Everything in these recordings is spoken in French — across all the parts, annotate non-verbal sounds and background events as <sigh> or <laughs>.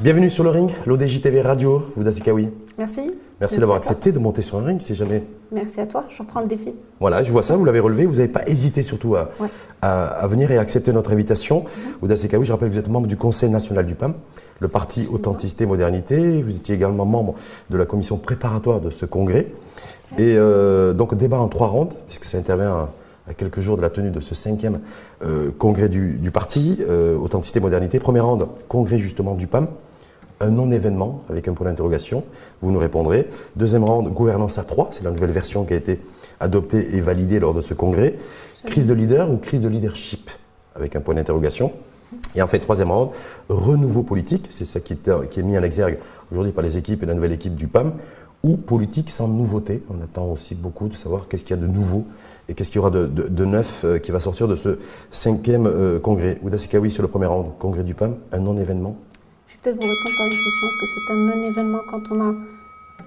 Bienvenue sur le ring, l'ODJTV Radio, Ouda Sikawi. Merci. Merci d'avoir accepté de monter sur un ring, si jamais. Merci à toi, je reprends le défi. Voilà, je vois ça, vous l'avez relevé, vous n'avez pas hésité surtout à, Ouais. à- à venir et accepter notre invitation. Ouda Sekawi, je rappelle que vous êtes membre du Conseil national du PAM, le parti Authenticité Modernité. Vous étiez également membre de la commission préparatoire de ce congrès. Et euh, donc, débat en trois rondes, puisque ça intervient à, à quelques jours de la tenue de ce cinquième euh, congrès du, du parti, euh, Authenticité Modernité. Première ronde, congrès justement du PAM un non-événement avec un point d'interrogation. Vous nous répondrez. Deuxième round, gouvernance à 3, c'est la nouvelle version qui a été adoptée et validée lors de ce congrès. Crise de leader ou crise de leadership avec un point d'interrogation. Et en fait, troisième round, renouveau politique, c'est ça qui est, qui est mis en exergue aujourd'hui par les équipes et la nouvelle équipe du PAM, ou politique sans nouveauté. On attend aussi beaucoup de savoir qu'est-ce qu'il y a de nouveau et qu'est-ce qu'il y aura de, de- de neuf euh, qui va sortir de ce cinquième euh, congrès. Ouda Sekawi sur le premier round, congrès du PAM, un non-événement. Je vais peut-être vous répondre par une question. Est-ce que c'est un non-événement quand on a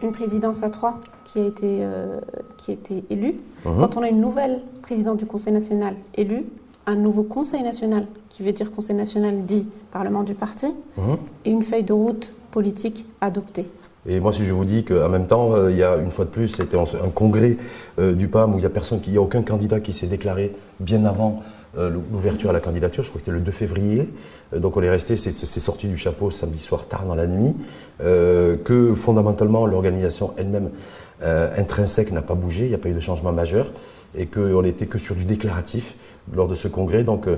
une présidence à trois qui a été, euh, qui a été élue Mhm. Quand on a une nouvelle présidente du Conseil national élue, un nouveau Conseil national, qui veut dire Conseil national dit Parlement du parti, Mhm. et une feuille de route politique adoptée. Et moi, si je vous dis qu'en même temps, euh, il y a une fois de plus, c'était un, congrès euh, du PAM où il n'y a personne, il a aucun candidat qui s'est déclaré bien avant euh, l'ouverture à la candidature. Je crois que c'était le 2 février. Donc on est resté, c'est sorti du chapeau samedi soir tard dans la nuit. que fondamentalement, l'organisation elle-même intrinsèque n'a pas bougé, il n'y a pas eu de changement majeur. Et qu'on n'était que sur du déclaratif lors de ce congrès. Donc, euh,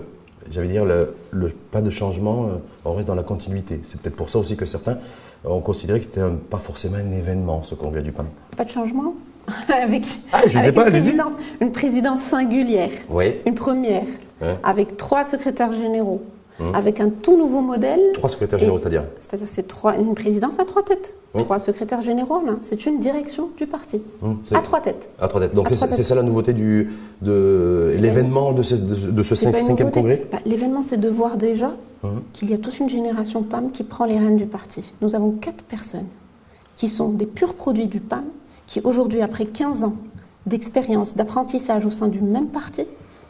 j'allais dire, le, le- pas de changement, euh, on reste dans la continuité. C'est peut-être pour ça aussi que certains ont considéré que c'était pas forcément un événement, ce congrès du PAN. Pas de changement <laughs> avec, Ah, je sais avec pas, une, présidence, une présidence singulière, Oui. une première, Ouais. avec trois secrétaires généraux, Hum. avec un tout nouveau modèle. Trois secrétaires généraux, c'est-à-dire C'est-à-dire c'est trois, une présidence à trois têtes. Oui. Trois secrétaires généraux, c'est une direction du parti. C'est- À trois têtes. À trois têtes. Donc c'est têtes. ça la nouveauté du, de l'événement de ce, de, de ce cinquième congrès Bah, L'événement, c'est de voir déjà Hum. qu'il y a toute une génération PAM qui prend les rênes du parti. Nous avons quatre personnes qui sont des purs produits du PAM, qui aujourd'hui, après 15 ans d'expérience, d'apprentissage au sein du même parti,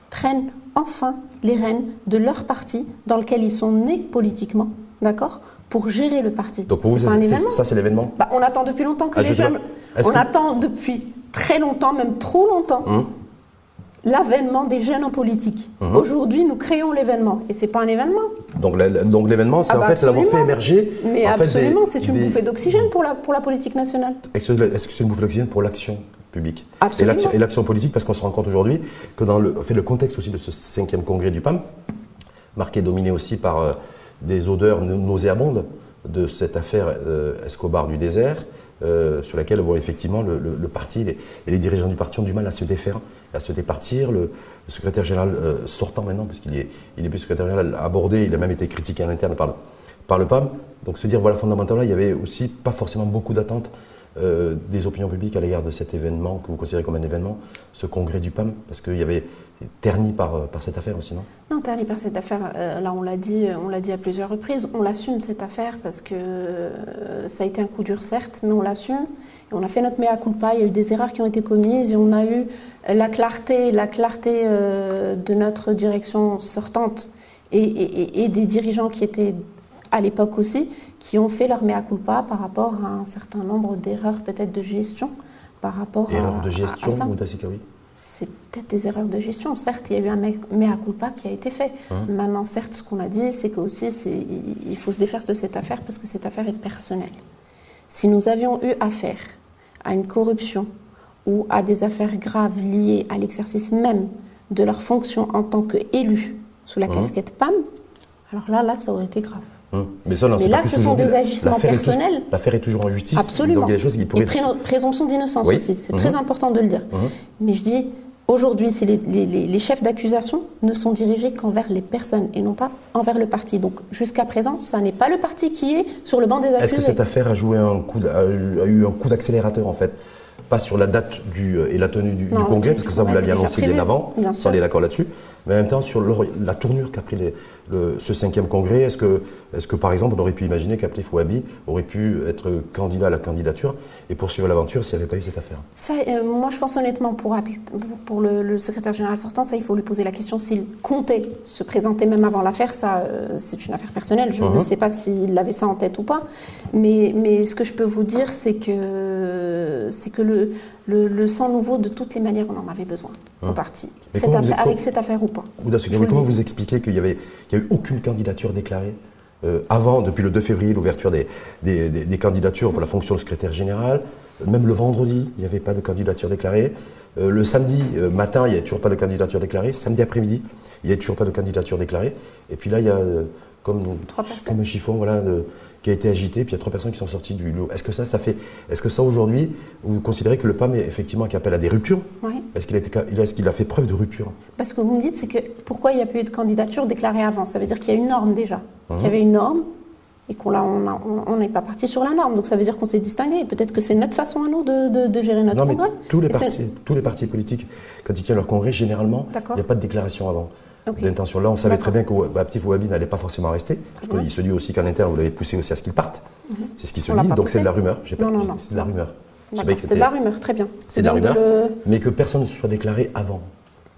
prennent enfin les rênes de leur parti dans lequel ils sont nés politiquement, d'accord Pour gérer le parti. Donc pour vous, C'est ça, c'est- l'événement Bah, on attend depuis longtemps que Ah, les je jeunes. On que- attend depuis très longtemps, même trop longtemps, Hum. l'avènement des jeunes en politique. Mhm. Aujourd'hui, nous créons l'événement. Et c'est pas un événement. Donc l'événement, c'est Ah en bah fait d'avoir fait émerger. Mais en absolument, c'est une des- bouffée d'oxygène pour la, pour la politique nationale. Est-ce que est-ce que c'est une bouffée d'oxygène pour l'action? Publique Absolument. Et l'action- Et politique, parce qu'on se rend compte aujourd'hui que dans le, en fait, le contexte aussi de ce cinquième congrès du PAM, marqué, dominé aussi par euh, des odeurs nau- nauséabondes de cette affaire euh, Escobar du désert, euh, sur laquelle, bon, effectivement, le, le- le parti les- et les dirigeants du parti ont du mal à se défaire, à se départir. Le, le secrétaire général euh, sortant maintenant, parce qu'il est, il est plus secrétaire général abordé, il a même été critiqué en interne par le, par le PAM. Donc se dire, voilà, fondamentalement, il y avait aussi pas forcément beaucoup d'attentes euh, des opinions publiques à l'égard de cet événement que vous considérez comme un événement, ce congrès du PAM, parce qu'il y avait terni par, euh, par cette affaire aussi, non? Non, terni par cette affaire, euh, là on l'a dit, dit à plusieurs reprises, on l'assume cette affaire parce que ça a été un coup dur certes, mais on l'assume. Et on a fait notre mea culpa, il y a eu des erreurs qui ont été commises et on a eu la clarté, la clarté de notre direction sortante et des dirigeants qui étaient à l'époque aussi, qui ont fait leur mea culpa par rapport à un certain nombre d'erreurs peut-être de gestion par rapport à, Erreur de à- à gestion ça. ou C'est peut-être des erreurs de gestion. Certes, il y a eu un me- mea culpa qui a été fait. Hein. Maintenant, certes, ce qu'on a dit, c'est qu'aussi, c'est- il il faut se défaire de cette affaire parce que cette affaire est personnelle. Si nous avions eu affaire à une corruption ou à des affaires graves liées à l'exercice même de leur fonction en tant qu'élus sous la Hein. casquette PAM, alors là, là, ça aurait été grave. Hum. Mais, ça, on en Mais là, pas ce sont des agissements personnels. L'affaire est toujours en justice. Absolument. Donc il y a des choses qui Et pourraient... pré- présomption d'innocence Oui. aussi, c'est Mhm. très important de le dire. Mhm. Mais je dis, aujourd'hui, les, les- chefs d'accusation ne sont dirigés qu'envers les personnes et non pas envers le parti. Donc jusqu'à présent, ça n'est pas le parti qui est sur le banc des accusés. Est-ce que cette affaire a, joué un coup a eu- un coup d'accélérateur en fait? Pas sur la date du, et la tenue du, Non, du congrès, parce que ça vous l'aviez annoncé bien avant, on est d'accord là-dessus, mais en même temps sur la tournure qu'a pris les- le- ce cinquième congrès, est-ce que, est que par exemple on aurait pu imaginer qu'Apté Fouabi aurait pu être candidat à la candidature et poursuivre l'aventure s'il n'y avait pas eu cette affaire? Ça, euh, moi, je pense honnêtement, pour, le, le secrétaire général sortant, ça, il faut lui poser la question s'il comptait se présenter même avant l'affaire. Ça, euh, c'est une affaire personnelle. Je Mhm. ne sais pas s'il avait ça en tête ou pas. Mais, mais ce que je peux vous dire, c'est que, c'est que le, le, le sang nouveau, de toutes les manières, on en avait besoin au Mhm. parti. Mais Cette affaire- avec cette affaire ou pas. Ouda vous comment vous expliquez qu'il n'y avait, qu'il y a eu aucune candidature déclarée euh, avant, depuis le 2 février, l'ouverture des, des- des- des candidatures pour la fonction de secrétaire général Même le vendredi, il n'y avait pas de candidature déclarée. Euh, le samedi euh, matin, il n'y a toujours pas de candidature déclarée. Samedi après-midi, il n'y a toujours pas de candidature déclarée. Et puis là, il y a euh, comme, Trois personnes. comme un chiffon voilà, de- qui a été agité, puis il y a trois personnes qui sont sorties du lot. Est-ce que ça, ça fait. Est-ce que ça, aujourd'hui, vous considérez que le PAM est effectivement qui appelle à des ruptures Oui. Est-ce qu'il a, été ca- est-ce qu'il a fait preuve de rupture Parce que vous me dites, c'est que pourquoi il n'y a pas eu de candidature déclarée avant? Ça veut dire qu'il y a une norme déjà. Mhm. Qu'il y avait une norme et qu'on on n'est pas parti sur la norme. Donc ça veut dire qu'on s'est distingué. Peut-être que c'est notre façon à nous de, de- de gérer notre Non, mais congrès. tous les, Et partis, tous les partis politiques, quand ils tiennent leur congrès, généralement, il n'y a pas de déclaration avant D'intention. Là, on savait très bien que Baptiste Wahhabi n'allait pas forcément rester. Parce qu'il se dit aussi qu'en interne, vous l'avez poussé aussi à ce qu'il parte. C'est ce qui se On dit. Donc c'est de la rumeur. J'ai pas- Non, non, non. C'est de la rumeur. C'est de la rumeur, très bien. C'est de la rumeur. le- Mais que personne ne se soit déclaré avant.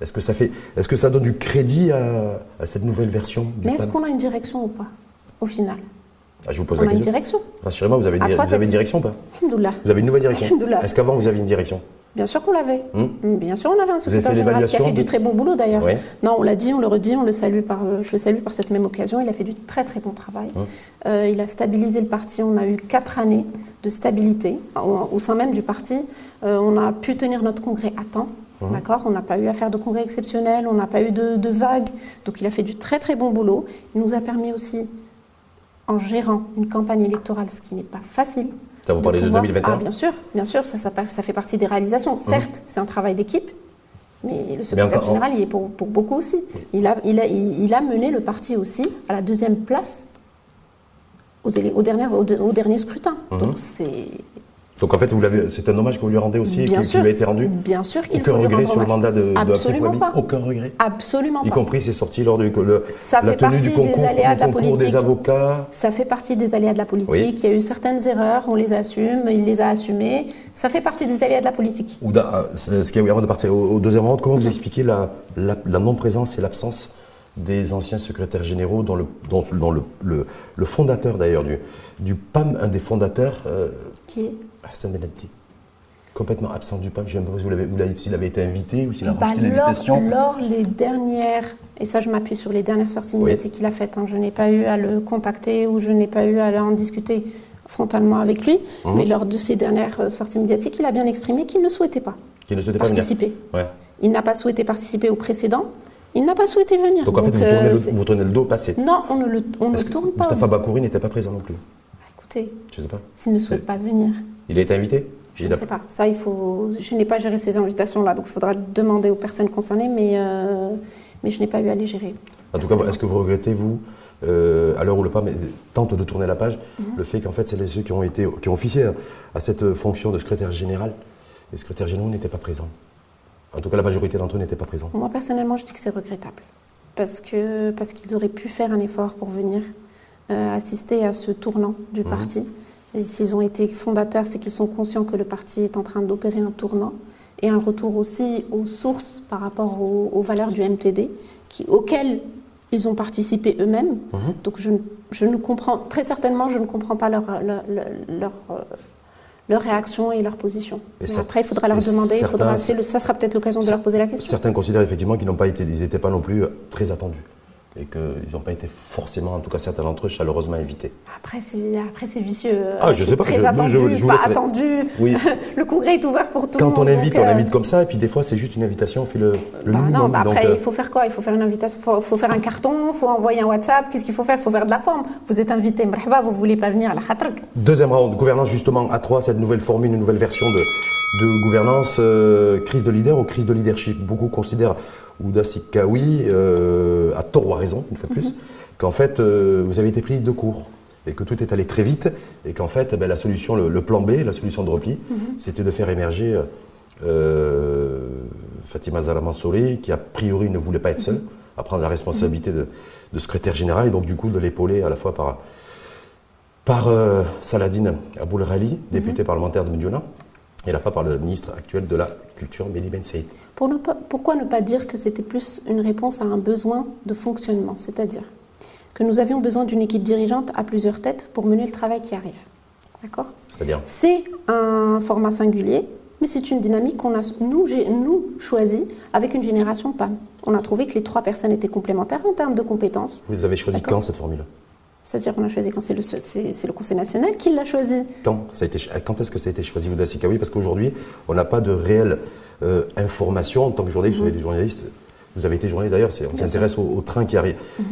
Est-ce que ça fait, est-ce que ça donne du crédit à, à cette nouvelle version du Mais est-ce qu'on a une direction ou pas Au final, Ah, Je vous pose on la a une question. direction. Rassurez-moi, vous avez, une, vous avez une direction ou pas? Vous avez une nouvelle direction. Est-ce qu'avant vous aviez une direction? Bien sûr qu'on l'avait. Hmm Bien sûr, on avait un secrétaire général qui a fait de- du très bon boulot d'ailleurs. Non, on l'a dit, on le redit, on le salue par, euh, je le salue par cette même occasion. Il a fait du très très bon travail. Hum. Euh, il a stabilisé le parti. On a eu quatre années de stabilité au, au sein même du parti. Euh, on a pu tenir notre congrès à temps. D'accord? On n'a pas eu à faire de congrès exceptionnel, on n'a pas eu de, de vagues. Donc il a fait du très très bon boulot. Il nous a permis aussi, en gérant une campagne électorale, ce qui n'est pas facile, Ça vous parlez de pouvoir- 2021 Ah, bien sûr, bien sûr, ça, ça, ça fait partie des réalisations. Certes, c'est un travail d'équipe, mais le secrétaire général y est pour, pour beaucoup aussi. Il a, il, a, il, il a mené le parti aussi à la deuxième place aux, de- au dernier scrutin. Mhm. Donc c'est. Donc en fait, vous l'avez- c'est un hommage que vous lui rendez aussi Bien qui, lui a été rendu Bien sûr qu'il Aucun faut lui regret rendre sur le mandat de, de Abdel Absolument pas. Aucun regret Absolument Y pas. compris ses sorties lors du le- Ça la fait tenue partie du des concours, aléas le de la concours des avocats. Ça fait partie des aléas de la politique. Oui. Il y a eu certaines erreurs, on les assume, il les a assumées. Ça fait partie des aléas de la politique. Ouda, euh, ce qui est avant de partir au, au deuxième round, comment vous expliquez la, la- la non-présence et l'absence des anciens secrétaires généraux, dont le, dont, dont le, le- le fondateur d'ailleurs du, du PAM, un des fondateurs, euh, Qui est Hassan Benabti, complètement absent du PAM. Je ne sais pas s'il avait été invité ou s'il a Bah, rejeté l'invitation. lors les dernières, et ça je m'appuie sur les dernières sorties médiatiques qu'il a faites, hein, je n'ai pas eu à le contacter ou je n'ai pas eu à en discuter frontalement avec lui, Mhm. mais lors de ces dernières euh, sorties médiatiques, il a bien exprimé qu'il ne souhaitait pas Qui ne souhaitait pas venir. participer. Ouais. Il n'a pas souhaité participer au précédent, il n'a pas souhaité venir. Donc en fait, vous, euh, tournez le, c'est- vous tournez le dos passé. Non, on ne le on ne tourne pas. Mustafa Bakouri n'était pas présent non plus Écoutez, Je ne sais pas. s'il ne souhaite pas venir, Il a été invité je ne sais pas. Ça, il faut. Je n'ai pas géré ces invitations-là, donc il faudra demander aux personnes concernées, mais, euh, mais je n'ai pas eu à les gérer. En tout cas, est-ce que vous regrettez, vous, euh, à l'heure où le PAM tente de tourner la page, Mhm. le fait qu'en fait, c'est les- ceux qui ont, été, qui ont officié à, à cette fonction de secrétaire général, les secrétaires généraux n'étaient pas présents En tout cas, la majorité d'entre eux n'étaient pas présents. Moi, personnellement, je dis que c'est regrettable. Parce que parce qu'ils auraient pu faire un effort pour venir euh, assister à ce tournant du Mhm. parti. Et s'ils ont été fondateurs, c'est qu'ils sont conscients que le parti est en train d'opérer un tournant et un retour aussi aux sources par rapport aux, aux valeurs du MTD, qui, auxquelles ils ont participé eux-mêmes. Mhm. Donc je, ne- je ne comprends, très certainement, je ne comprends pas leur, leur, leur, euh, leur réaction et leur position. Et après, il faudra leur demander, il faudra, certains- c'est le- ça sera peut-être l'occasion de leur poser la question. Certains considèrent effectivement qu'ils n'ont pas été, ils n'étaient pas non plus euh, très attendus. Et qu'ils n'ont pas été forcément, en tout cas certains d'entre eux, chaleureusement invités. Après, c'est après, c'est vicieux. Ah, je sais pas, Très je- attendu, je- pas laisserai- attendu. Oui. <laughs> le congrès est ouvert pour tout le Quand monde. on invite, on euh, invite comme ça, et puis des fois, c'est juste une invitation, on fait le, le bah non, minimum. bah Donc, après, euh, il faut faire quoi? Il faut faire une invitation, il faut, faut faire un carton, il faut envoyer un WhatsApp. Qu'est-ce qu'il faut faire? Il faut faire de la forme. Vous êtes invité, mrahba, vous voulez pas venir, la khatrak? Deuxième round, gouvernance justement à 3, cette nouvelle formule, une nouvelle version de, de gouvernance, euh, crise de leader ou crise de leadership? Beaucoup considèrent, Ouda Sikawi, euh, à tort ou à raison, une fois de plus, qu'en fait, euh, vous avez été pris de court. et que tout est allé très vite et qu'en fait, ben, la solution, le, plan B, la solution de repli, mhm. c'était de faire émerger euh, Fatima Zahra Mansouri, qui a priori ne voulait pas être seule, à prendre la responsabilité de, secrétaire général et donc du coup de l'épauler à la fois par, par euh, Saladin Aboul Rali, député parlementaire de Mediouna, et à la fois par le ministre actuel de la Culture, Mehdi Ben Saïd. pourquoi ne pas dire que c'était plus une réponse à un besoin de fonctionnement, c'est-à-dire que nous avions besoin d'une équipe dirigeante à plusieurs têtes pour mener le travail qui arrive. D'accord? C'est-à-dire C'est un format singulier, mais c'est une dynamique qu'on a, nous, nous, choisi avec une génération PAM. On a trouvé que les trois personnes étaient complémentaires en termes de compétences. Vous avez choisi quand cette formule? C'est-à-dire qu'on a choisi quand c'est le, c'est, le Conseil national qui l'a choisi. Quand, ça a été, quand est-ce que ça a été choisi, Ouda Oui, parce qu'aujourd'hui, on n'a pas de réelle euh, information en tant que journaliste. Vous êtes des journalistes, vous avez été journaliste d'ailleurs, on s'intéresse au, train qui arrive, mhm.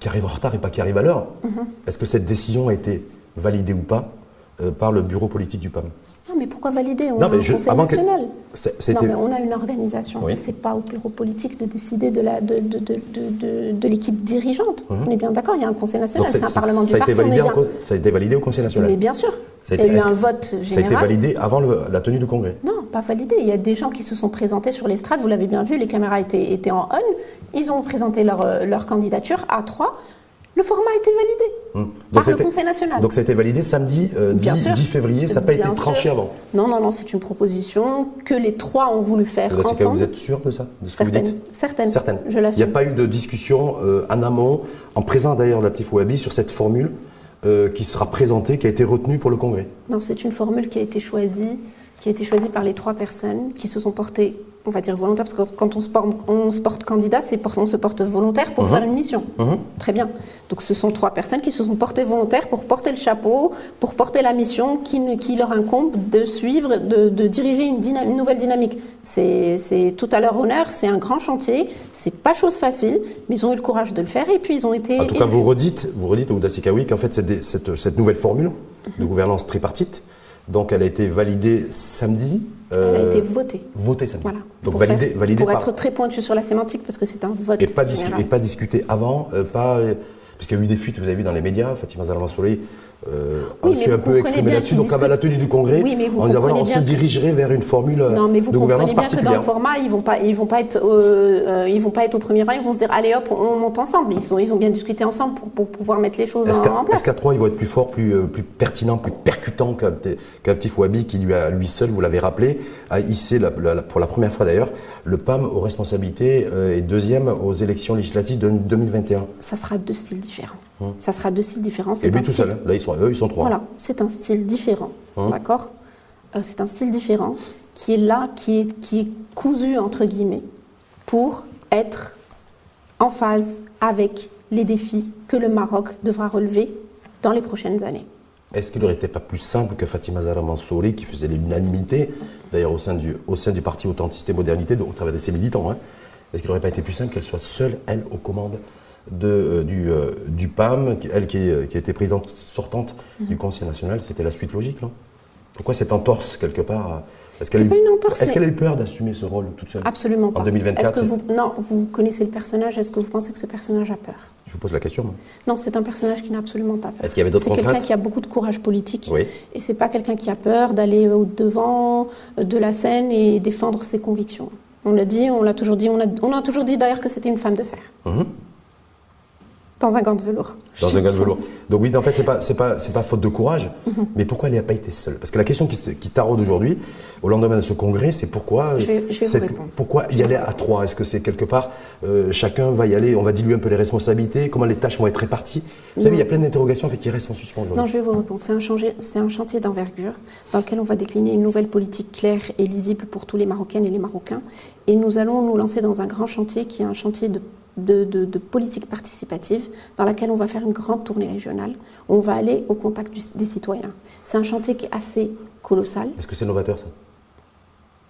qui arrive en retard et pas qui arrive à l'heure. Mhm. Est-ce que cette décision a été validée ou pas euh, par le bureau politique du PAM non, mais pourquoi valider? On a un conseil national. non, mais on a une organisation. Ce n'est pas au bureau politique de décider de, la, de, de, de, de l'équipe dirigeante. Mhm. On est bien d'accord, il y a un conseil national, c'est un parlement du parti. Validé ça a été validé au conseil national Mais bien sûr. il y a eu un vote général. Ça a été validé avant la tenue du congrès? Non, pas validé. Il y a des gens qui se sont présentés sur l'estrade, vous l'avez bien vu, les caméras étaient, étaient en on. Ils ont présenté leur, euh, leur candidature à trois. Le format a été validé hum. par le Conseil national. Donc ça a été validé samedi 10, euh, février, ça n'a pas été tranché avant Non, non, non, c'est une proposition que les trois ont voulu faire ensemble. Vous êtes sûr de ça Certaines. Certaines. Certaines. Je Il n'y a pas eu de discussion euh, en amont, en présent d'ailleurs la petite Wabi, sur cette formule euh, qui sera présentée, qui a été retenue pour le Congrès Non, c'est une formule qui a été choisie, qui a été choisie par les trois personnes qui se sont portées on va dire volontaire, parce que quand on se porte, on se porte candidat, c'est on se porte volontaire pour uh-huh. faire une mission. Uh-huh. Très bien. Donc ce sont trois personnes qui se sont portées volontaires pour porter le chapeau, pour porter la mission qui, qui leur incombe de suivre, de, diriger une, une, nouvelle dynamique. C'est tout à leur honneur, c'est un grand chantier, c'est pas chose facile, mais ils ont eu le courage de le faire et puis ils ont été. En tout cas, vous redites, vous redites au Sikawi qu'en fait cette, cette, nouvelle formule de gouvernance tripartite, donc elle a été validée samedi. Elle a été votée. Votée samedi. Voilà. Donc pour, validée, validée pour être très pointu sur la sémantique, parce que c'est un vote. Et pas, et pas discuté avant, euh, pas, parce qu'il y a eu des fuites, vous avez vu dans les médias, Fatima Zalamasouli euh, oui, un peu exprimé là-dessus. Donc, à la tenue du congrès, oui, mais vous on, on se dirigerait vers une formule non, mais vous de gouvernance bien que dans le format, ils vont pas, ils vont pas être, euh, ils vont pas être au premier rang. Ils vont se dire, allez hop, on monte ensemble. Ils sont, ils ont bien discuté ensemble pour, pour pouvoir mettre les choses en, place. Est-ce qu'à trois, ils vont être plus forts, plus, euh, plus pertinents, plus percutants qu'un petit Wabi qui lui a, lui seul, vous l'avez rappelé, a hissé la, pour la première fois d'ailleurs le PAM aux responsabilités euh, et deuxième aux élections législatives de 2021. Ça sera deux styles différents. Hum. Ça sera deux styles différents. Et lui tout seul. Là, ils sont, eux, ils sont trois. Voilà c'est un style différent. Hein d'accord euh, C'est un style différent qui est là, qui est, qui est cousu, entre guillemets, pour être en phase avec les défis que le Maroc devra relever dans les prochaines années. Est-ce qu'il n'aurait été pas plus simple que Fatima Zahra Mansouri, qui faisait l'unanimité, d'ailleurs au sein du, au sein du parti Authenticité Modernité, donc au travers de ses militants, hein, est-ce qu'il n'aurait pas été plus simple qu'elle soit seule, elle, aux commandes de, euh, du, euh, du, PAM, elle qui, euh, qui était présidente sortante mhm. du Conseil national, c'était la suite logique, non? Pourquoi cette entorse quelque part Est-ce qu'elle a, eu peur d'assumer ce rôle toute seule Absolument pas. En 2024 est-ce que vous, Non, vous connaissez le personnage, est-ce que vous pensez que ce personnage a peur? Je vous pose la question. Non, c'est un personnage qui n'a absolument pas peur. Est-ce qu'il y avait d'autres C'est quelqu'un qui a beaucoup de courage politique. Oui. Et c'est pas quelqu'un qui a peur d'aller au devant de la scène et défendre ses convictions. On l'a dit, on l'a toujours dit, on a, on a toujours dit d'ailleurs que c'était une femme de fer. Mhm. Dans un gant de velours. Dans un gant de velours. Donc oui, en fait, c'est pas, c'est pas, c'est pas faute de courage, mhm. mais pourquoi elle n'a pas été seule? Parce que la question qui, qui taraude aujourd'hui, au lendemain de ce congrès, c'est pourquoi, je vais, je vais pourquoi y aller à trois? Est-ce que c'est quelque part, euh, chacun va y aller, on va diluer un peu les responsabilités, comment les tâches vont être réparties? Vous savez, il y a plein d'interrogations en fait, qui restent en suspens Non, je vais vous répondre. C'est un, chantier, c'est un chantier d'envergure dans lequel on va décliner une nouvelle politique claire et lisible pour tous les Marocaines et les Marocains. Et nous allons nous lancer dans un grand chantier qui est un chantier de de, politique participative dans laquelle on va faire une grande tournée régionale. On va aller au contact des citoyens. C'est un chantier qui est assez colossal. Est-ce que c'est novateur ça?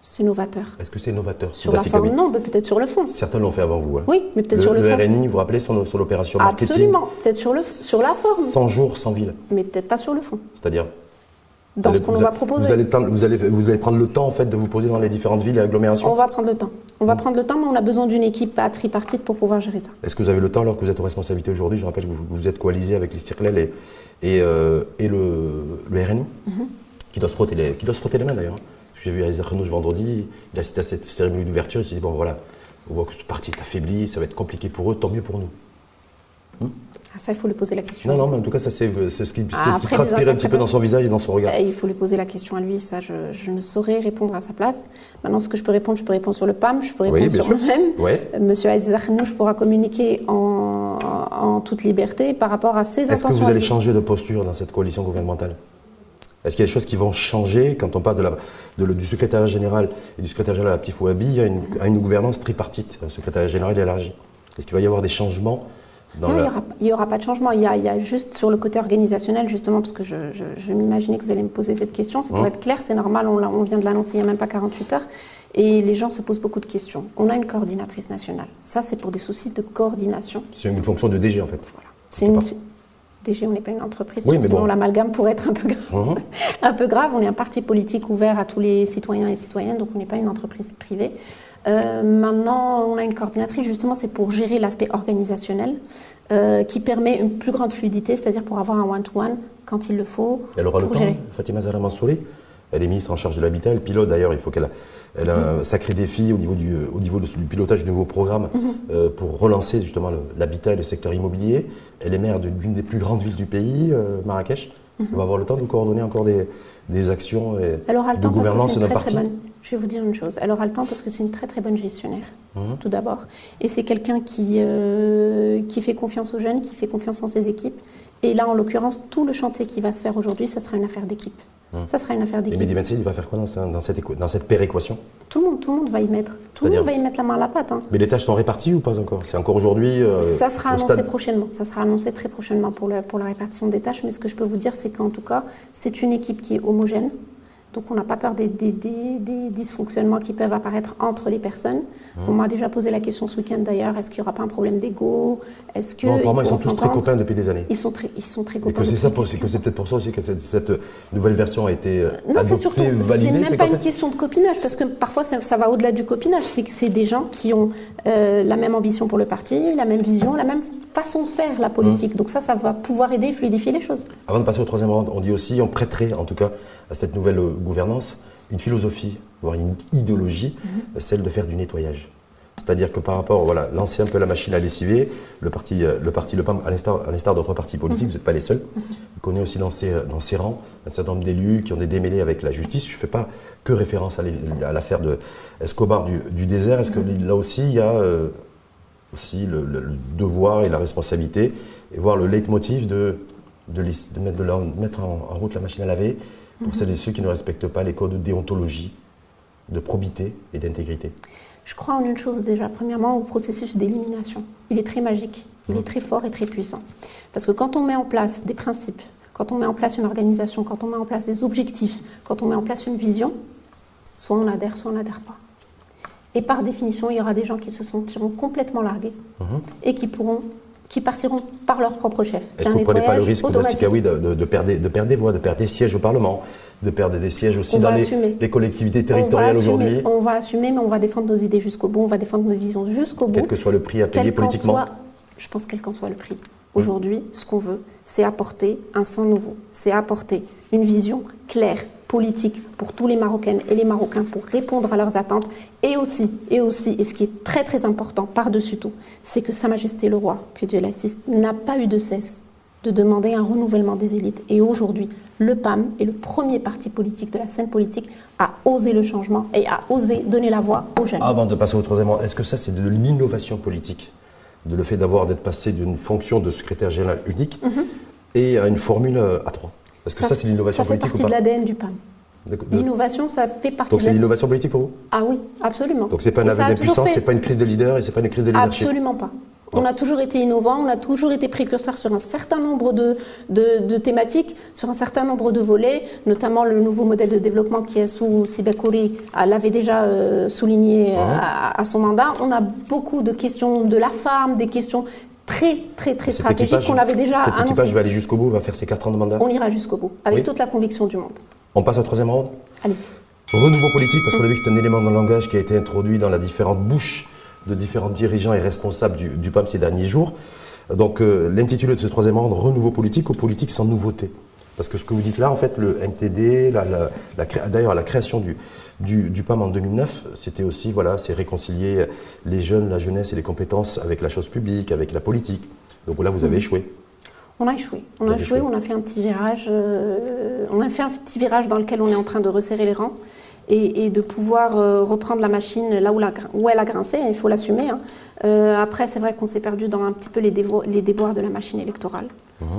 C'est novateur. Est-ce que c'est novateur? Sur la forme, non, mais peut-être sur le fond. Certains l'ont fait avant vous. Hein. Oui, mais peut-être sur le, fond. Le RNI, vous vous rappelez, sur, l'opération marketing? Absolument, peut-être sur, sur la forme. 100 jours, 100 villes. Mais peut-être pas sur le fond. C'est-à-dire? Dans ce qu'on va proposer. Vous allez, vous, allez, vous allez prendre le temps en fait de vous poser dans les différentes villes et agglomérations On va prendre le temps. On va prendre le temps, mais on a besoin d'une équipe à tripartite pour pouvoir gérer ça. Est-ce que vous avez le temps alors que vous êtes aux responsabilités aujourd'hui? Je rappelle que vous, vous êtes coalisé avec les Circlel et, et, euh, et le, le, RNI, mhm. qui, doit se frotter les, qui doit se frotter les mains d'ailleurs. Hein. J'ai vu Isaac Renouche vendredi, il a cité à cette cérémonie d'ouverture, il s'est dit bon voilà, on voit que ce parti est affaibli, ça va être compliqué pour eux, tant mieux pour nous. Hmm? Ah, ça, il faut lui poser la question. Non, non, mais en tout cas, ça, c'est ce qui, ah, ce qui transpire un petit peu dans son visage et dans son regard. Eh, il faut lui poser la question à lui, ça, je, ne saurais répondre à sa place. Maintenant, ce que je peux répondre, je peux répondre sur le PAM, je peux répondre sur moi-même. Ouais. Monsieur Aziz je pourra communiquer en, en, toute liberté par rapport à ses intentions. Est-ce que vous allez changer de posture dans cette coalition gouvernementale? Est-ce qu'il y a des choses qui vont changer quand on passe de la, du secrétaire général et du secrétaire général à Petit Fouabi à une, à une gouvernance tripartite, un secrétaire général élargi Est-ce qu'il va y avoir des changements non, il n'y aura, pas de changement. Il y, a, juste sur le côté organisationnel, justement, parce que je, m'imaginais que vous allez me poser cette question. C'est pour mmh. être clair, c'est normal, on, on, vient de l'annoncer il n'y a même pas 48 heures. Et les gens se posent beaucoup de questions. On a une coordinatrice nationale. Ça, c'est pour des soucis de coordination. C'est une fonction de DG, en fait. Voilà. C'est une. DG, on n'est pas une entreprise, sinon l'amalgame pourrait être un peu, grave. Mmh. <laughs> un peu grave. On est un parti politique ouvert à tous les citoyens et citoyennes, donc on n'est pas une entreprise privée. Euh, maintenant, on a une coordinatrice, justement, c'est pour gérer l'aspect organisationnel, euh, qui permet une plus grande fluidité, c'est-à-dire pour avoir un one-to-one quand il le faut. Elle aura le temps, Fatima Zahra Mansouri Elle est ministre en charge de l'habitat, elle pilote d'ailleurs, il faut qu'elle elle a un sacré défi au niveau du, au niveau du pilotage du nouveau programme mhm. euh, pour relancer justement l'habitat et le secteur immobilier. Elle est maire d'une des plus grandes villes du pays, Marrakech. Mhm. Elle va avoir le temps de coordonner encore des, des actions et de gouvernance d'un parti. Je vais vous dire une chose. Elle aura le temps parce que c'est une très très bonne gestionnaire, mhm. tout d'abord. Et c'est quelqu'un qui, euh, qui fait confiance aux jeunes, qui fait confiance en ses équipes. Et là, en l'occurrence, tout le chantier qui va se faire aujourd'hui, ça sera une affaire d'équipe. Mhm. Ça sera une affaire d'équipe. Et Mehdi il va faire quoi dans, cette, dans cette péréquation? Tout le, monde, tout le monde va y mettre. Tout le monde va y mettre la main à la pâte. Hein. Mais les tâches sont réparties ou pas encore? C'est encore aujourd'hui euh, Ça sera annoncé prochainement. Ça sera annoncé très prochainement pour, le, pour la répartition des tâches. Mais ce que je peux vous dire, c'est qu'en tout cas, c'est une équipe qui est homogène. Donc on n'a pas peur des, dysfonctionnements qui peuvent apparaître entre les personnes. Mmh. On m'a déjà posé la question ce week-end d'ailleurs, est-ce qu'il n'y aura pas un problème d'ego? Est-ce que Non, pour moi ils sont tous très copains depuis des années. Ils sont très, ils sont très copains. Et que c'est ça, que c'est peut-être pour ça aussi que cette, nouvelle version a été euh, non, adoptée, surtout, validée. C'est même pas une question de copinage, parce que parfois ça, va au-delà du copinage. C'est que c'est des gens qui ont euh, la même ambition pour le parti, la même vision, la même façon de faire la politique. Mmh. Donc ça, ça va pouvoir aider, fluidifier les choses. Avant de passer au troisième round, on dit aussi, on prêterait en tout cas à cette nouvelle euh, gouvernance une philosophie, voire une idéologie, mhm. celle de faire du nettoyage. C'est-à-dire que par rapport, voilà, lancer un peu la machine à lessiver, le parti, euh, le parti Le PAM, à l'instar d'autres partis politiques, mhm. vous n'êtes pas les seuls. Mhm. On connaît aussi dans ses rangs un certain nombre d'élus qui ont des démêlés avec la justice. Je ne fais pas que référence à l'affaire de Escobar du, désert. Est-ce que là aussi, il y a euh, aussi le, devoir et la responsabilité, et voir le leitmotiv de, de, mettre, de mettre en, en route la machine à laver pour celles et ceux qui ne respectent pas les codes de déontologie, de probité et d'intégrité Je crois en une chose déjà. Premièrement, au processus d'élimination. Il est très magique, il est mmh. très fort et très puissant. Parce que quand on met en place des principes, quand on met en place une organisation, quand on met en place des objectifs, quand on met en place une vision, soit on adhère, soit on n'adhère pas. Et par définition, il y aura des gens qui se sentiront complètement largués mmh. et qui pourront qui partiront par leur propre chef. Est-ce que vous ne prenez pas le risque de, de, perdre, de perdre des voix, de perdre des sièges au Parlement, de perdre des sièges aussi dans les, collectivités territoriales aujourd'hui? On va assumer, mais on va défendre nos idées jusqu'au bout, on va défendre nos visions jusqu'au bout. Quel que soit le prix à payer politiquement. Je pense quel qu'en soit le prix. Aujourd'hui, ce qu'on veut, c'est apporter un sang nouveau, c'est apporter une vision claire, politique pour tous les Marocaines et les Marocains pour répondre à leurs attentes. Et aussi, et aussi, et ce qui est très très important par-dessus tout, c'est que Sa Majesté le Roi, que Dieu l'assiste, n'a pas eu de cesse de demander un renouvellement des élites. Et aujourd'hui, le PAM est le premier parti politique de la scène politique à oser le changement et à oser donner la voix aux jeunes. Avant de passer au troisième, est-ce que ça c'est de l'innovation politique? De le fait d'avoir d'être passé d'une fonction de secrétaire général unique mhm. et à une formule à trois parce que ça, c'est l'innovation politique. Ça fait partie de l'ADN du PAM. L'innovation, ça fait partie. Donc c'est l'innovation politique pour vous? Ah oui, absolument. Donc c'est pas un aveu d'impuissance, c'est pas une crise de leader et c'est pas une crise de leadership. Absolument pas. On a toujours été innovant, on a toujours été précurseur sur un certain nombre de, de, thématiques, sur un certain nombre de volets, notamment le nouveau modèle de développement qui est sous Sibekori l'avait déjà euh, souligné euh, à, son mandat. On a beaucoup de questions de la femme, des questions très, très, très stratégique qu'on avait déjà cet équipage va aller jusqu'au bout, va faire ses 4 ans de mandat On ira jusqu'au bout, avec toute la conviction du monde. On passe au troisième round Allez-y. Renouveau politique, parce qu'on a vu que c'est un élément dans le langage qui a été introduit dans la différentes bouches de différents dirigeants et responsables du, du PAM ces derniers jours. Donc euh, l'intitulé de ce troisième ordre, renouveau politique ou politique sans nouveauté? Parce que ce que vous dites là, en fait, le MTD, la, la, la cré- d'ailleurs la création du, du, du PAM en 2009, c'était aussi, voilà, c'est réconcilier les jeunes, la jeunesse et les compétences avec la chose publique, avec la politique. Donc là, vous avez échoué. On a échoué. On a échoué. on a fait un petit virage. euh, on a fait un petit virage dans lequel on est en train de resserrer les rangs et, et de pouvoir euh, reprendre la machine là où, la grin- où elle a grincé. Il faut l'assumer. hein. Euh, après, c'est vrai qu'on s'est perdu dans un petit peu les, dévo- les déboires de la machine électorale.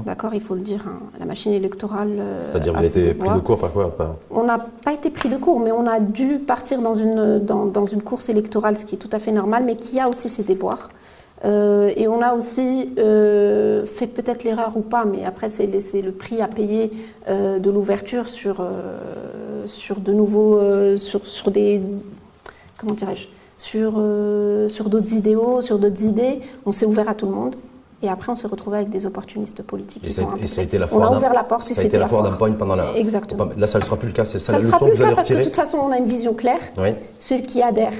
D'accord, il faut le dire. hein. La machine électorale. euh, C'est-à dire, vous été pris de court par quoi par- On n'a pas été pris de court, mais on a dû partir dans une, dans, dans une course électorale, ce qui est tout à fait normal, mais qui a aussi ses déboires. Euh, et on a aussi euh, fait peut-être l'erreur ou pas, mais après c'est le, prix à payer euh, de l'ouverture sur, euh, sur de nouveaux, sur, sur des, comment dirais-je, sur, sur d'autres idéaux, sur d'autres idées. On s'est ouvert à tout le monde. Et après, on s'est retrouvé avec des opportunistes politiques Et qui sont et ça a été la On a d'un- ouvert la porte et Ça a été c'était la la foire d'empoigne pendant la. Exactement. Là, ça ne sera plus le cas. C'est ça, Ça ne la sera leçon plus que le vous allez cas parce que de retirer toute façon, on a une vision claire. Oui. Celui qui adhère,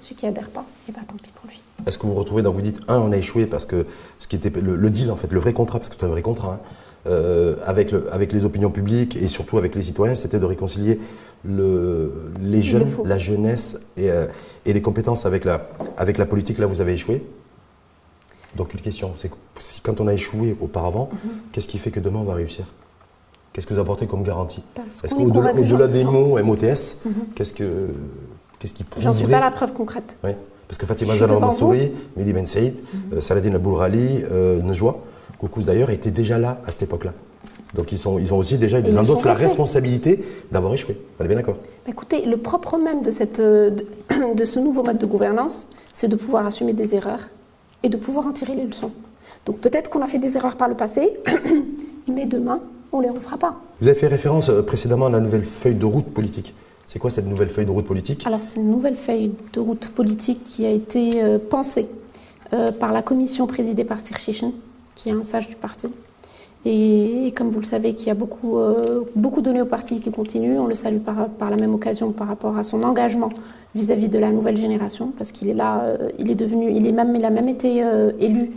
celui qui adhère pas, et ben tant pis pour lui. Est-ce que vous vous retrouvez dans vous dites un on a échoué parce que ce qui était le, le deal en fait le vrai contrat parce que c'est un vrai contrat hein, euh, avec le- avec les opinions publiques et surtout avec les citoyens c'était de réconcilier le, les jeunes la jeunesse et, euh, et les compétences avec la avec la politique là vous avez échoué donc une question c'est si quand on a échoué auparavant Mhm. qu'est-ce qui fait que demain on va réussir? Qu'est-ce que vous apportez comme garantie? Est-ce qu'au-delà des mots MOTS qu'est-ce que qu'est-ce qui J'en suis pas la preuve concrète. oui, parce que Fatima Si Zahra Mhm. Mansouri, Mehdi Ben Saïd, euh, Saladin Aboulrali, euh, d'ailleurs, étaient déjà là à cette époque-là. Donc ils, sont, ils ont aussi déjà, ils ils endossent sont la responsabilité d'avoir échoué. On est bien d'accord? Écoutez, le propre même de, cette, euh, de, <clears throat> de ce nouveau mode de gouvernance, c'est de pouvoir assumer des erreurs et de pouvoir en tirer les leçons. Donc peut-être qu'on a fait des erreurs par le passé, <clears throat> mais demain, on ne les refera pas. Vous avez fait référence euh, précédemment à la nouvelle feuille de route politique. C'est quoi cette nouvelle feuille de route politique? Alors c'est une nouvelle feuille de route politique qui a été euh, pensée euh, par la commission présidée par Sir Shishin, qui est un sage du parti. Et, et comme vous le savez, qui a beaucoup, euh, beaucoup donné au parti qui continue, on le salue par, par la même occasion par rapport à son engagement vis-à-vis de la nouvelle génération, parce qu'il est là, euh, il est devenu, il, est même, il a même été euh, élu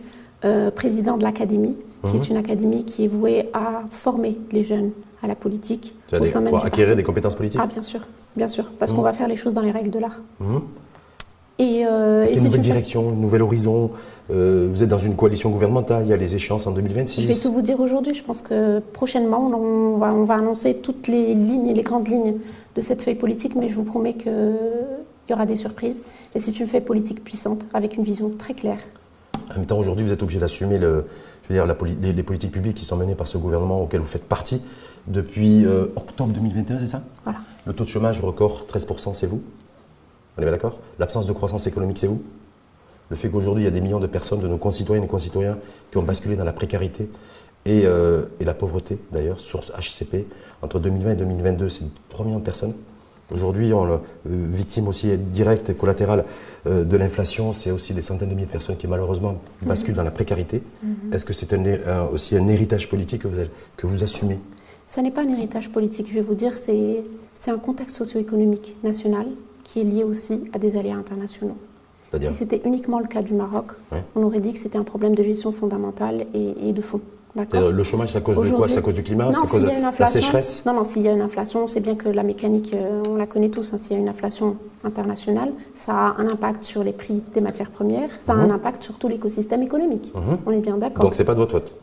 président de l'académie, qui est une académie qui est vouée à former les jeunes à la politique au C'est-à-dire sein même pour du acquérir parti. des compétences politiques Ah bien sûr, bien sûr, parce qu'on va faire les choses dans les règles de l'art. Mhm. Et, euh, une nouvelle direction, un nouvel horizon euh, Vous êtes dans une coalition gouvernementale, il y a les échéances en 2026. Je vais tout vous dire aujourd'hui. Je pense que prochainement, on va, on va annoncer toutes les lignes les grandes lignes de cette feuille politique, mais je vous promets qu'il y aura des surprises. Et c'est une feuille politique puissante, avec une vision très claire. En même temps, aujourd'hui, vous êtes obligé d'assumer le, je veux dire, la poli- les, les politiques publiques qui sont menées par ce gouvernement auquel vous faites partie depuis euh, octobre 2021, c'est ça? Voilà. Le taux de chômage record, 13%, c'est vous? On est bien d'accord? L'absence de croissance économique, c'est vous? Le fait qu'aujourd'hui, il y a des millions de personnes, de nos concitoyennes et concitoyens, qui ont basculé dans la précarité et, euh, et la pauvreté, d'ailleurs, sur ce HCP, entre 2020 et 2022, c'est 3 millions de personnes. Aujourd'hui, on, euh, victime aussi directe et collatérale euh, de l'inflation, c'est aussi des centaines de milliers de personnes qui malheureusement basculent dans la précarité. Est-ce que c'est aussi un héritage politique que vous, avez- que vous assumez? Ça n'est pas un héritage politique, je vais vous dire, c'est c'est un contexte socio-économique national qui est lié aussi à des aléas internationaux. Si c'était uniquement le cas du Maroc, Ouais. on aurait dit que c'était un problème de gestion fondamentale et, et de fond. Le chômage, c'est à cause de quoi? C'est à cause du climat? Non, s'il y a une la inflation. sécheresse? Non, non, s'il y a une inflation, c'est bien que la mécanique, euh, on la connaît tous. hein, s'il y a une inflation internationale, ça a un impact sur les prix des matières premières, ça a un impact sur tout l'écosystème économique. Mhm. On est bien d'accord. Donc c'est pas de votre faute?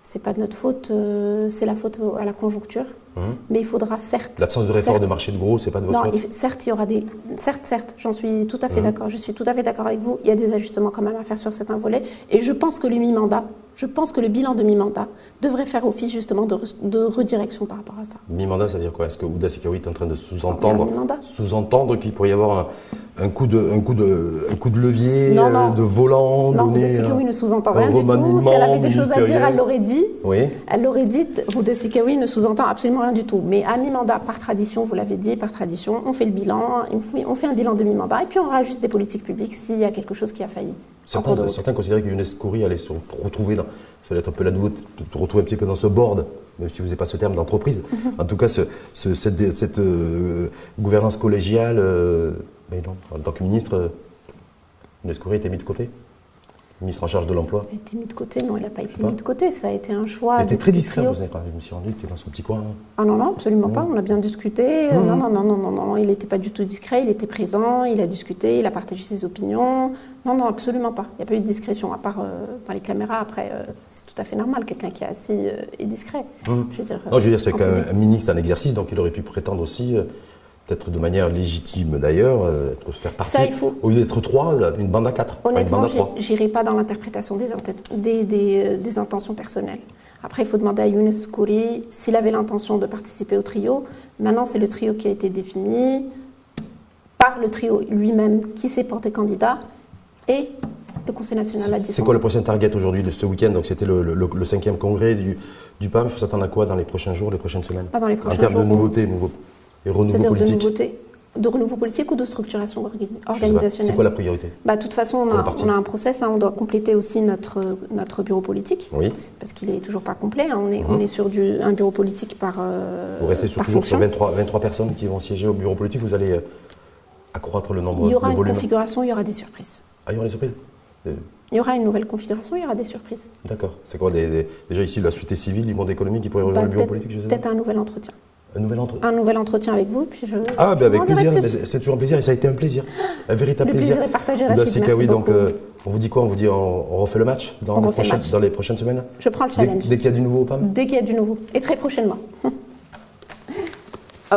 C'est pas de notre faute, euh, c'est la faute à la conjoncture. Mais il faudra certes. L'absence de réforme certes- de marché de gros, c'est pas de votre non, faute. certes, il y aura des. Certes, certes, j'en suis tout à fait d'accord. Je suis tout à fait d'accord avec vous. Il y a des ajustements quand même à faire sur certains volets. Et je pense que le mi-mandat, je pense que le bilan de mi-mandat devrait faire office justement de, re- de redirection par rapport à ça. Mi-mandat, ça veut dire quoi? Est-ce que Ouda Sekawi est en train de sous-entendre sous-entendre qu'il pourrait y avoir un, un coup, de, un, coup de, un coup de levier, Non, euh, non. de volant Non, Rouda Sikawi euh, ne sous-entend rien du tout. Si elle avait des choses à dire, elle l'aurait dit. Oui. Elle l'aurait dit, Rouda Sikawi ne sous-entend absolument rien du tout. Mais à mi-mandat, par tradition, vous l'avez dit, par tradition, on fait le bilan, on fait- un bilan de mi-mandat et puis on rajuste des politiques publiques s'il y a quelque chose qui a failli. Certains, considéraient que Younes Kouri allait se retrouver dans, ça allait être un peu la nouveauté, se retrouver un petit peu dans ce board même si vous n'avez pas ce terme d'entreprise. En tout cas, ce, ce- cette, cette, euh, gouvernance collégiale, euh, mais non, en tant que ministre, euh, Nescouré était mis de côté Ministre en charge de l'emploi. Il a été mis de côté, non, il n'a pas été mis de côté. Ça a été un choix. Il était très discret, vous avez pas, je me suis rendu, il était dans son petit coin. hein. Ah non, non, absolument pas. On a bien discuté. Mmh. Non, non, non, non, non, non, il n'était pas du tout discret. Il était présent, il a discuté, il a partagé ses opinions. Non, non, absolument pas. Il n'y a pas eu de discrétion, à part euh, dans les caméras. Après, euh, c'est tout à fait normal. Quelqu'un qui est assis euh, est discret. Mmh. Je veux dire, Non, je veux dire, c'est qu'un ministre en exercice, donc il aurait pu prétendre aussi, euh, peut-être de manière légitime d'ailleurs, euh, être- faire partie, Ça, il faut- au lieu d'être trois, une bande à quatre. Honnêtement, j'irai pas dans l'interprétation des, des, des, euh, des intentions personnelles. Après, il faut demander à Younes Kouri s'il avait l'intention de participer au trio. Maintenant, c'est le trio qui a été défini par le trio lui-même qui s'est porté candidat et le Conseil national a dit C'est quoi le prochain target aujourd'hui de ce week-end? Donc c'était le, le- le cinquième congrès du, du PAM. Il faut s'attendre à quoi dans les prochains jours, les prochaines semaines? Pas dans les En prochains termes jours. de nouveautés, nouveaux, et renouveau C'est-à-dire de politique. nouveautés, de renouveau politique ou de structuration organisationnelle C'est quoi la priorité Bah, De toute façon, on a, parti on a un process. hein, on doit compléter aussi notre, notre bureau politique. Oui. parce qu'il est toujours pas complet. hein. On est, Mhm. on est sur du, un bureau politique par, euh, Vous restez sur, toujours sur fonction. 23, 23 personnes qui vont siéger au bureau politique. Vous allez euh, accroître le nombre, Il y aura une volume. configuration, il y aura des surprises. Ah, il y aura des surprises Euh, Il y aura une nouvelle configuration, il y aura des surprises. D'accord. C'est quoi des, des- Déjà ici, la société civile, du monde économique qui pourrait Bah, rejoindre le bureau politique, je sais pas. Peut-être un nouvel entretien. Un nouvel entre. Un nouvel entretien avec vous, puis je. Ah, ben avec plaisir, c'est toujours un plaisir et ça a été un plaisir. Un véritable Le plaisir. plaisir est partagé, Rachid. Merci donc beaucoup. euh, on vous dit quoi? On vous dit on, on refait le match dans, les prochaines, match. dans les prochaines semaines? Je prends le challenge. dès qu'il y a du nouveau au PAM Dès qu'il y a du nouveau. Et très prochainement. <laughs> oh.